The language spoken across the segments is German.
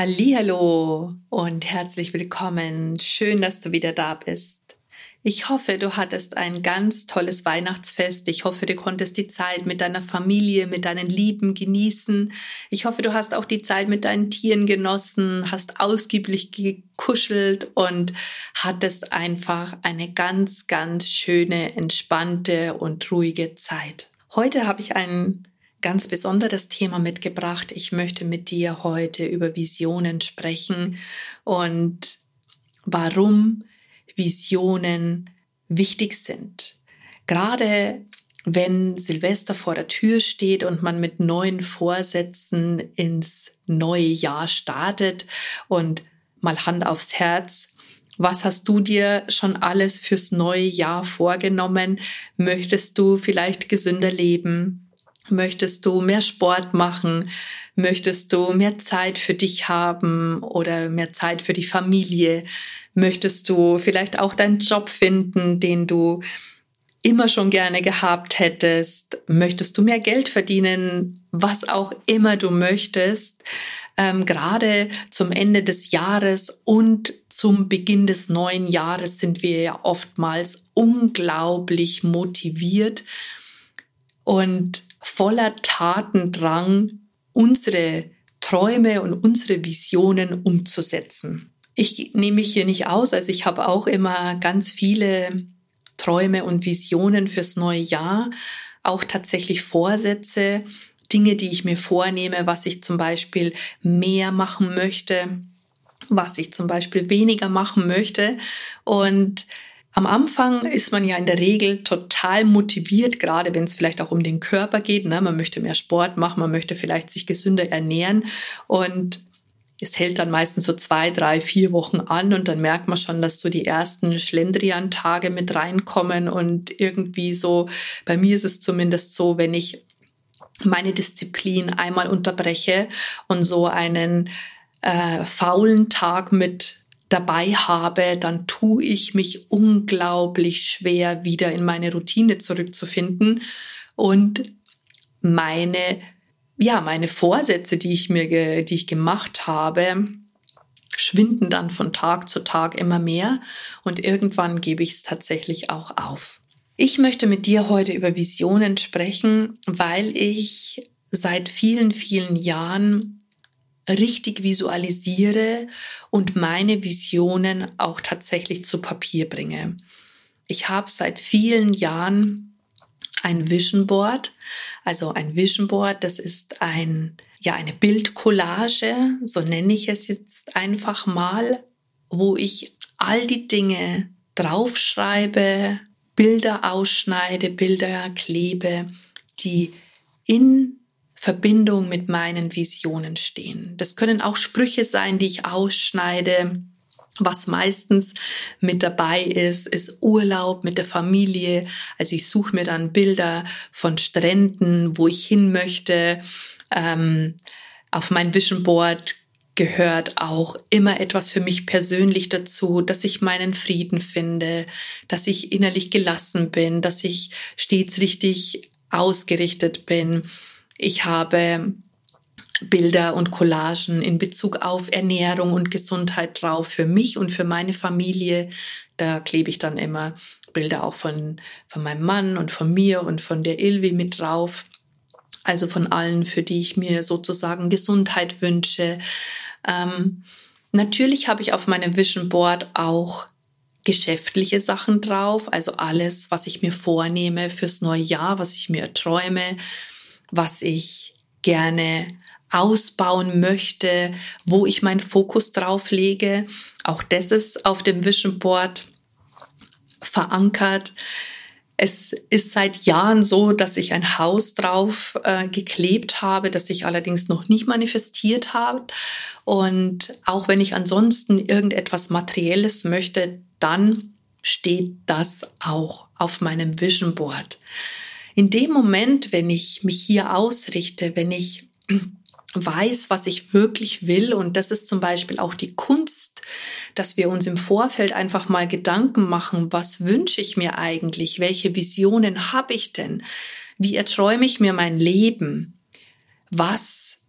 Hallo und herzlich willkommen. Schön, dass du wieder da bist. Ich hoffe, du hattest ein ganz tolles Weihnachtsfest. Ich hoffe, du konntest die Zeit mit deiner Familie, mit deinen Lieben genießen. Ich hoffe, du hast auch die Zeit mit deinen Tieren genossen, hast ausgiebig gekuschelt und hattest einfach eine ganz, ganz schöne, entspannte und ruhige Zeit. Heute habe ich einen ganz besonderes Thema mitgebracht. Ich möchte mit dir heute über Visionen sprechen und warum Visionen wichtig sind. Gerade wenn Silvester vor der Tür steht und man mit neuen Vorsätzen ins neue Jahr startet und mal Hand aufs Herz, was hast du dir schon alles fürs neue Jahr vorgenommen? Möchtest du vielleicht gesünder leben? Möchtest du mehr Sport machen? Möchtest du mehr Zeit für dich haben oder mehr Zeit für die Familie? Möchtest du vielleicht auch deinen Job finden, den du immer schon gerne gehabt hättest? Möchtest du mehr Geld verdienen? Was auch immer du möchtest. Ähm, gerade zum Ende des Jahres und zum Beginn des neuen Jahres sind wir ja oftmals unglaublich motiviert und voller Tatendrang, unsere Träume und unsere Visionen umzusetzen. Ich nehme mich hier nicht aus, also ich habe auch immer ganz viele Träume und Visionen fürs neue Jahr, auch tatsächlich Vorsätze, Dinge, die ich mir vornehme, was ich zum Beispiel mehr machen möchte, was ich zum Beispiel weniger machen möchte. Und am Anfang ist man ja in der Regel total motiviert, gerade wenn es vielleicht auch um den Körper geht. Ne? Man möchte mehr Sport machen, man möchte vielleicht sich gesünder ernähren und es hält dann meistens so zwei, drei, vier Wochen an und dann merkt man schon, dass so die ersten Schlendrian-Tage mit reinkommen und irgendwie so, bei mir ist es zumindest so, wenn ich meine Disziplin einmal unterbreche und so einen äh, faulen Tag mit dabei habe, dann tue ich mich unglaublich schwer, wieder in meine Routine zurückzufinden und meine, ja, meine Vorsätze, die ich mir, die ich gemacht habe, schwinden dann von Tag zu Tag immer mehr und irgendwann gebe ich es tatsächlich auch auf. Ich möchte mit dir heute über Visionen sprechen, weil ich seit vielen, vielen Jahren richtig visualisiere und meine Visionen auch tatsächlich zu Papier bringe. Ich habe seit vielen Jahren ein Vision Board. Also ein Vision Board, das ist ein, ja, eine Bildcollage, so nenne ich es jetzt einfach mal, wo ich all die Dinge draufschreibe, Bilder ausschneide, Bilder klebe, die in Verbindung mit meinen Visionen stehen. Das können auch Sprüche sein, die ich ausschneide. Was meistens mit dabei ist, ist Urlaub mit der Familie. Also ich suche mir dann Bilder von Stränden, wo ich hin möchte. Ähm, auf mein Vision Board gehört auch immer etwas für mich persönlich dazu, dass ich meinen Frieden finde, dass ich innerlich gelassen bin, dass ich stets richtig ausgerichtet bin, ich habe Bilder und Collagen in Bezug auf Ernährung und Gesundheit drauf für mich und für meine Familie. Da klebe ich dann immer Bilder auch von, von meinem Mann und von mir und von der Ilvi mit drauf. Also von allen, für die ich mir sozusagen Gesundheit wünsche. Ähm, natürlich habe ich auf meinem Vision Board auch geschäftliche Sachen drauf, also alles, was ich mir vornehme fürs neue Jahr, was ich mir träume, was ich gerne ausbauen möchte, wo ich meinen Fokus drauf lege. Auch das ist auf dem Vision Board verankert. Es ist seit Jahren so, dass ich ein Haus drauf äh, geklebt habe, das ich allerdings noch nicht manifestiert habe. Und auch wenn ich ansonsten irgendetwas Materielles möchte, dann steht das auch auf meinem Vision Board. In dem Moment, wenn ich mich hier ausrichte, wenn ich weiß, was ich wirklich will. Und das ist zum Beispiel auch die Kunst, dass wir uns im Vorfeld einfach mal Gedanken machen, was wünsche ich mir eigentlich? Welche Visionen habe ich denn? Wie erträume ich mir mein Leben? Was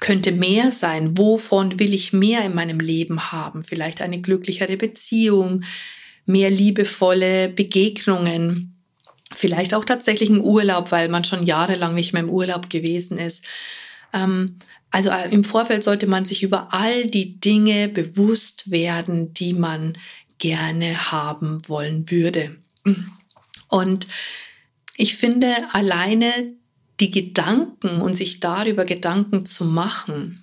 könnte mehr sein? Wovon will ich mehr in meinem Leben haben? Vielleicht eine glücklichere Beziehung, mehr liebevolle Begegnungen, vielleicht auch tatsächlich ein Urlaub, weil man schon jahrelang nicht mehr im Urlaub gewesen ist. Ähm, also äh, im Vorfeld sollte man sich über all die Dinge bewusst werden, die man gerne haben wollen würde. Und ich finde, alleine die Gedanken und sich darüber Gedanken zu machen,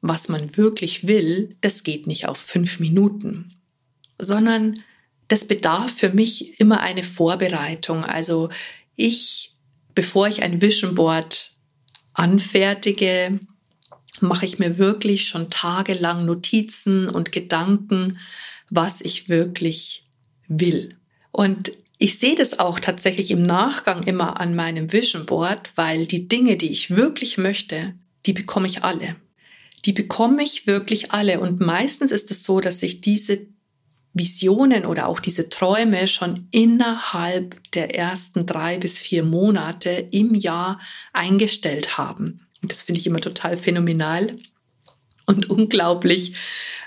was man wirklich will, das geht nicht auf fünf Minuten, sondern das bedarf für mich immer eine Vorbereitung. Also ich, bevor ich ein Vision Board anfertige, mache ich mir wirklich schon tagelang Notizen und Gedanken, was ich wirklich will. Und ich sehe das auch tatsächlich im Nachgang immer an meinem Vision Board, weil die Dinge, die ich wirklich möchte, die bekomme ich alle. Die bekomme ich wirklich alle. Und meistens ist es so, dass ich diese Visionen oder auch diese Träume schon innerhalb der ersten drei bis vier Monate im Jahr eingestellt haben. Und das finde ich immer total phänomenal und unglaublich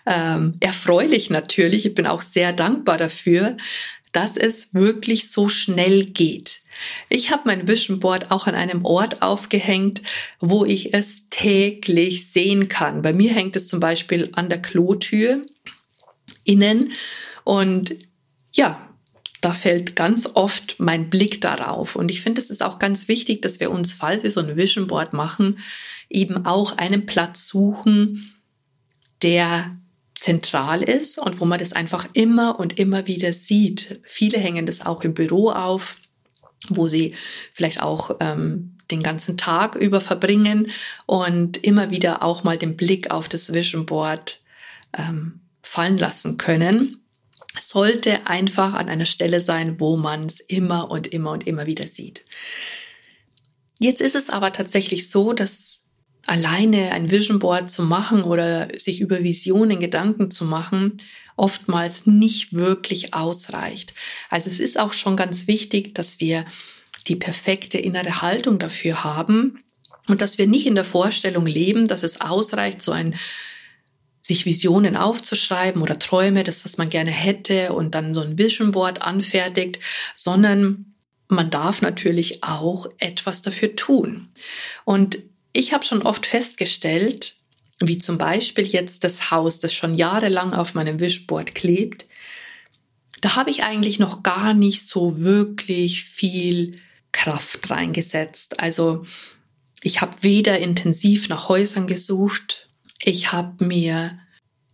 ähm, erfreulich natürlich. Ich bin auch sehr dankbar dafür, dass es wirklich so schnell geht. Ich habe mein Vision Board auch an einem Ort aufgehängt, wo ich es täglich sehen kann. Bei mir hängt es zum Beispiel an der Klotür innen. Und ja, da fällt ganz oft mein Blick darauf. Und ich finde, es ist auch ganz wichtig, dass wir uns, falls wir so ein Vision Board machen, eben auch einen Platz suchen, der zentral ist und wo man das einfach immer und immer wieder sieht. Viele hängen das auch im Büro auf, wo sie vielleicht auch ähm, den ganzen Tag über verbringen und immer wieder auch mal den Blick auf das Vision Board ähm, fallen lassen können, sollte einfach an einer Stelle sein, wo man es immer und immer und immer wieder sieht. Jetzt ist es aber tatsächlich so, dass alleine ein Vision Board zu machen oder sich über Visionen Gedanken zu machen, oftmals nicht wirklich ausreicht. Also es ist auch schon ganz wichtig, dass wir die perfekte innere Haltung dafür haben und dass wir nicht in der Vorstellung leben, dass es ausreicht, so ein sich Visionen aufzuschreiben oder Träume, das, was man gerne hätte und dann so ein Vision Board anfertigt, sondern man darf natürlich auch etwas dafür tun. Und ich habe schon oft festgestellt, wie zum Beispiel jetzt das Haus, das schon jahrelang auf meinem Vision Board klebt, da habe ich eigentlich noch gar nicht so wirklich viel Kraft reingesetzt. Also ich habe weder intensiv nach Häusern gesucht, ich habe mir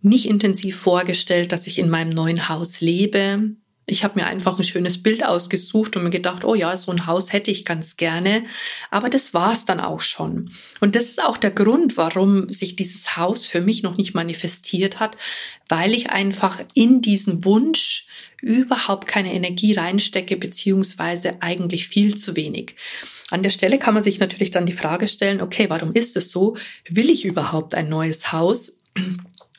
nicht intensiv vorgestellt, dass ich in meinem neuen Haus lebe. Ich habe mir einfach ein schönes Bild ausgesucht und mir gedacht, oh ja, so ein Haus hätte ich ganz gerne. Aber das war es dann auch schon. Und das ist auch der Grund, warum sich dieses Haus für mich noch nicht manifestiert hat, weil ich einfach in diesen Wunsch überhaupt keine Energie reinstecke, beziehungsweise eigentlich viel zu wenig. An der Stelle kann man sich natürlich dann die Frage stellen, okay, warum ist es so? Will ich überhaupt ein neues Haus?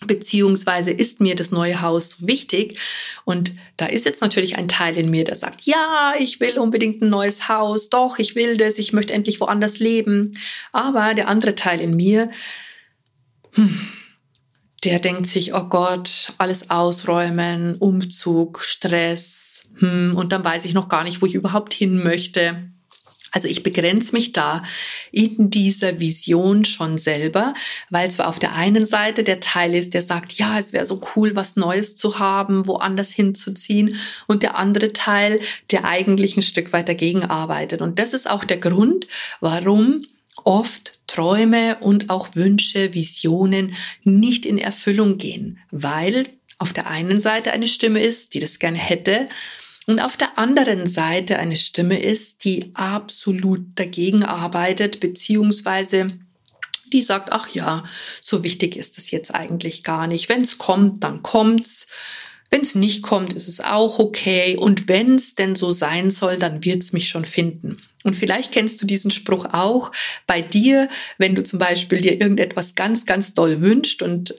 Beziehungsweise ist mir das neue Haus wichtig? Und da ist jetzt natürlich ein Teil in mir, der sagt, ja, ich will unbedingt ein neues Haus, doch, ich will das, ich möchte endlich woanders leben. Aber der andere Teil in mir, hm, der denkt sich, oh Gott, alles ausräumen, Umzug, Stress, hm, und dann weiß ich noch gar nicht, wo ich überhaupt hin möchte. Also ich begrenze mich da in dieser Vision schon selber, weil zwar auf der einen Seite der Teil ist, der sagt, ja, es wäre so cool, was Neues zu haben, woanders hinzuziehen, und der andere Teil, der eigentlich ein Stück weit dagegen arbeitet. Und das ist auch der Grund, warum oft Träume und auch Wünsche, Visionen nicht in Erfüllung gehen, weil auf der einen Seite eine Stimme ist, die das gerne hätte, Und auf der anderen Seite eine Stimme ist, die absolut dagegen arbeitet, beziehungsweise die sagt, ach ja, so wichtig ist es jetzt eigentlich gar nicht. Wenn es kommt, dann kommt's. Wenn es nicht kommt, ist es auch okay. Und wenn es denn so sein soll, dann wird es mich schon finden. Und vielleicht kennst du diesen Spruch auch bei dir, wenn du zum Beispiel dir irgendetwas ganz, ganz doll wünscht und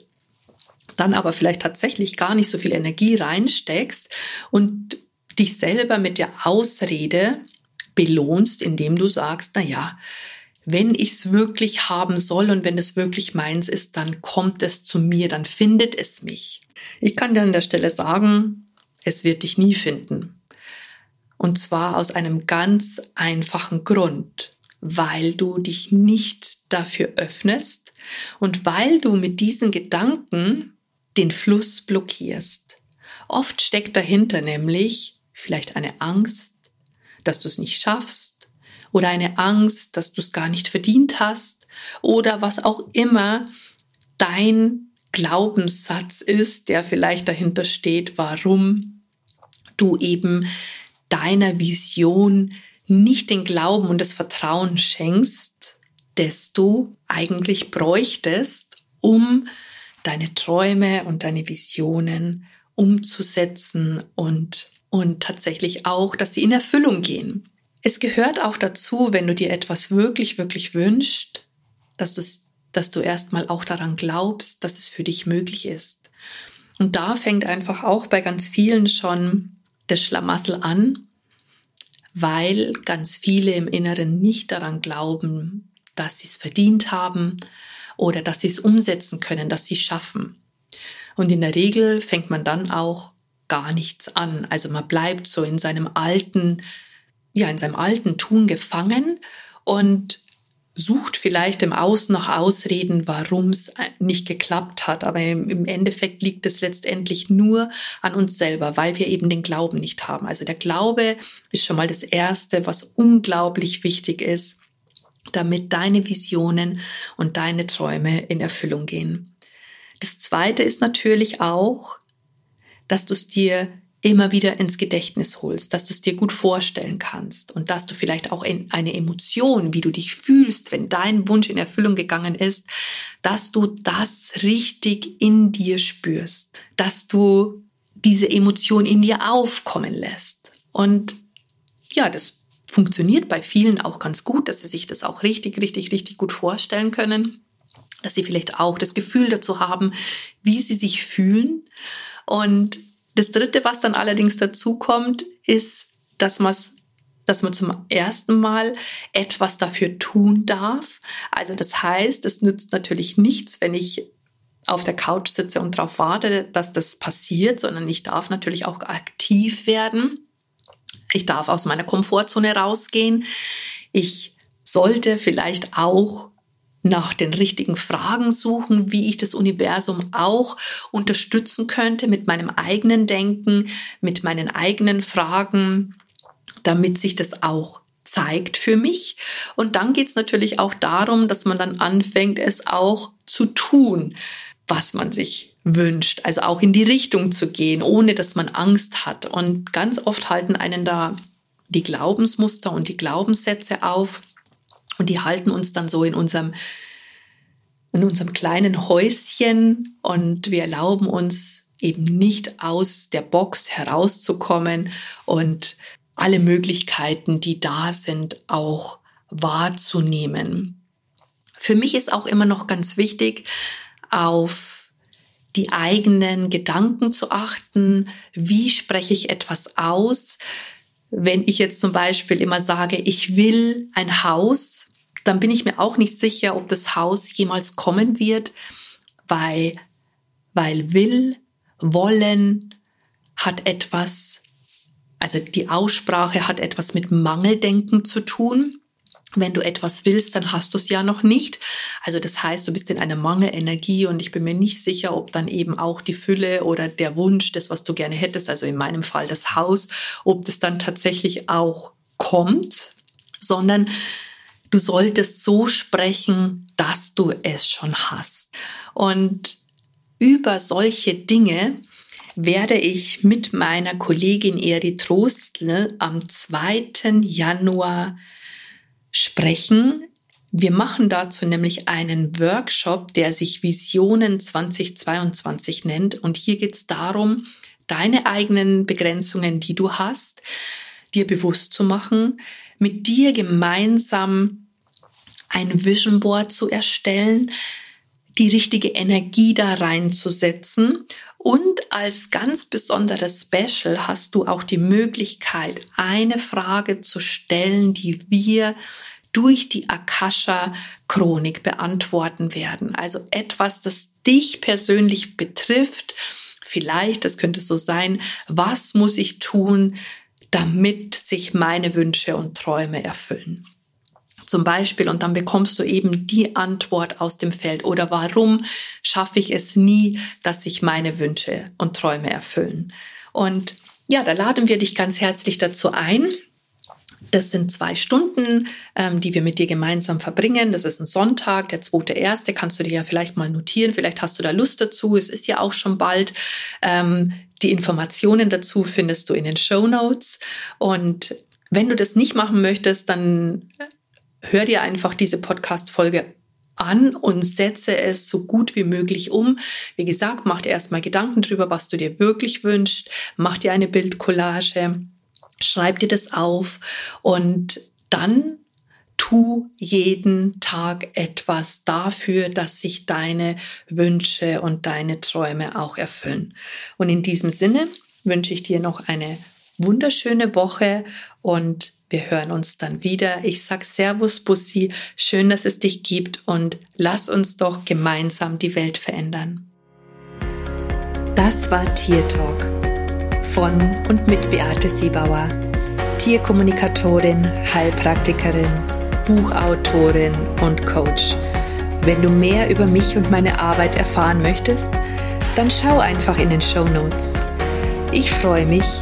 dann aber vielleicht tatsächlich gar nicht so viel Energie reinsteckst und dich selber mit der Ausrede belohnst, indem du sagst, na ja, wenn ich es wirklich haben soll und wenn es wirklich meins ist, dann kommt es zu mir, dann findet es mich. Ich kann dir an der Stelle sagen, es wird dich nie finden. Und zwar aus einem ganz einfachen Grund, weil du dich nicht dafür öffnest und weil du mit diesen Gedanken den Fluss blockierst. Oft steckt dahinter nämlich vielleicht eine Angst, dass du es nicht schaffst oder eine Angst, dass du es gar nicht verdient hast oder was auch immer dein Glaubenssatz ist, der vielleicht dahinter steht, warum du eben deiner Vision nicht den Glauben und das Vertrauen schenkst, das du eigentlich bräuchtest, um deine Träume und deine Visionen umzusetzen und, und tatsächlich auch, dass sie in Erfüllung gehen. Es gehört auch dazu, wenn du dir etwas wirklich, wirklich wünschst, dass, es, dass du erstmal auch daran glaubst, dass es für dich möglich ist. Und da fängt einfach auch bei ganz vielen schon das Schlamassel an, weil ganz viele im Inneren nicht daran glauben, dass sie es verdient haben oder dass sie es umsetzen können, dass sie es schaffen. Und in der Regel fängt man dann auch gar nichts an. Also man bleibt so in seinem alten ja, in seinem alten Tun gefangen und sucht vielleicht im Außen nach Ausreden, warum es nicht geklappt hat. Aber im Endeffekt liegt es letztendlich nur an uns selber, weil wir eben den Glauben nicht haben. Also der Glaube ist schon mal das Erste, was unglaublich wichtig ist, damit deine Visionen und deine Träume in Erfüllung gehen. Das Zweite ist natürlich auch, dass du es dir immer wieder ins Gedächtnis holst, dass du es dir gut vorstellen kannst und dass du vielleicht auch in eine Emotion, wie du dich fühlst, wenn dein Wunsch in Erfüllung gegangen ist, dass du das richtig in dir spürst, dass du diese Emotion in dir aufkommen lässt. Und ja, das funktioniert bei vielen auch ganz gut, dass sie sich das auch richtig, richtig, richtig gut vorstellen können, dass sie vielleicht auch das Gefühl dazu haben, wie sie sich fühlen. Und das Dritte, was dann allerdings dazu kommt, ist, dass man dass man zum ersten Mal etwas dafür tun darf. Also das heißt, es nützt natürlich nichts, wenn ich auf der Couch sitze und darauf warte, dass das passiert, sondern ich darf natürlich auch aktiv werden. Ich darf aus meiner Komfortzone rausgehen. Ich sollte vielleicht auch nach den richtigen Fragen suchen, wie ich das Universum auch unterstützen könnte mit meinem eigenen Denken, mit meinen eigenen Fragen, damit sich das auch zeigt für mich. Und dann geht es natürlich auch darum, dass man dann anfängt, es auch zu tun, was man sich wünscht. Also auch in die Richtung zu gehen, ohne dass man Angst hat. Und ganz oft halten einen da die Glaubensmuster und die Glaubenssätze auf, und die halten uns dann so in unserem, in unserem kleinen Häuschen und wir erlauben uns eben nicht aus der Box herauszukommen und alle Möglichkeiten, die da sind, auch wahrzunehmen. Für mich ist auch immer noch ganz wichtig, auf die eigenen Gedanken zu achten. Wie spreche ich etwas aus? Wenn ich jetzt zum Beispiel immer sage, ich will ein Haus, dann bin ich mir auch nicht sicher, ob das Haus jemals kommen wird, weil, weil will, wollen hat etwas, also die Aussprache hat etwas mit Mangeldenken zu tun. Wenn du etwas willst, dann hast du es ja noch nicht. Also das heißt, du bist in einer Mangelenergie und ich bin mir nicht sicher, ob dann eben auch die Fülle oder der Wunsch, das, was du gerne hättest, also in meinem Fall das Haus, ob das dann tatsächlich auch kommt, sondern du solltest so sprechen, dass du es schon hast. Und über solche Dinge werde ich mit meiner Kollegin Eri Trostl am 2. Januar sprechen. Wir machen dazu nämlich einen Workshop, der sich Visionen 2022 nennt. Und hier geht es darum, deine eigenen Begrenzungen, die du hast, dir bewusst zu machen, mit dir gemeinsam ein Vision Board zu erstellen, die richtige Energie da reinzusetzen. Und als ganz besonderes Special hast du auch die Möglichkeit, eine Frage zu stellen, die wir durch die Akasha-Chronik beantworten werden. Also etwas, das dich persönlich betrifft. Vielleicht, das könnte so sein, was muss ich tun, damit sich meine Wünsche und Träume erfüllen? Zum Beispiel, und dann bekommst du eben die Antwort aus dem Feld. Oder warum schaffe ich es nie, dass sich meine Wünsche und Träume erfüllen? Und ja, da laden wir dich ganz herzlich dazu ein. Das sind zwei Stunden, ähm, die wir mit dir gemeinsam verbringen. Das ist ein Sonntag, der zweite erste. Kannst du dir ja vielleicht mal notieren. Vielleicht hast du da Lust dazu. Es ist ja auch schon bald. Ähm, die Informationen dazu findest du in den Show Notes. Und wenn du das nicht machen möchtest, dann hör dir einfach diese Podcast-Folge an und setze es so gut wie möglich um. Wie gesagt, mach dir erstmal Gedanken darüber, was du dir wirklich wünschst. Mach dir eine Bildcollage, schreib dir das auf und dann tu jeden Tag etwas dafür, dass sich deine Wünsche und deine Träume auch erfüllen. Und in diesem Sinne wünsche ich dir noch eine wunderschöne Woche und wir hören uns dann wieder. Ich sag Servus Bussi, schön, dass es dich gibt und lass uns doch gemeinsam die Welt verändern. Das war Tier Talk von und mit Beate Siebauer, Tierkommunikatorin, Heilpraktikerin, Buchautorin und Coach. Wenn du mehr über mich und meine Arbeit erfahren möchtest, dann schau einfach in den Show Notes. Ich freue mich,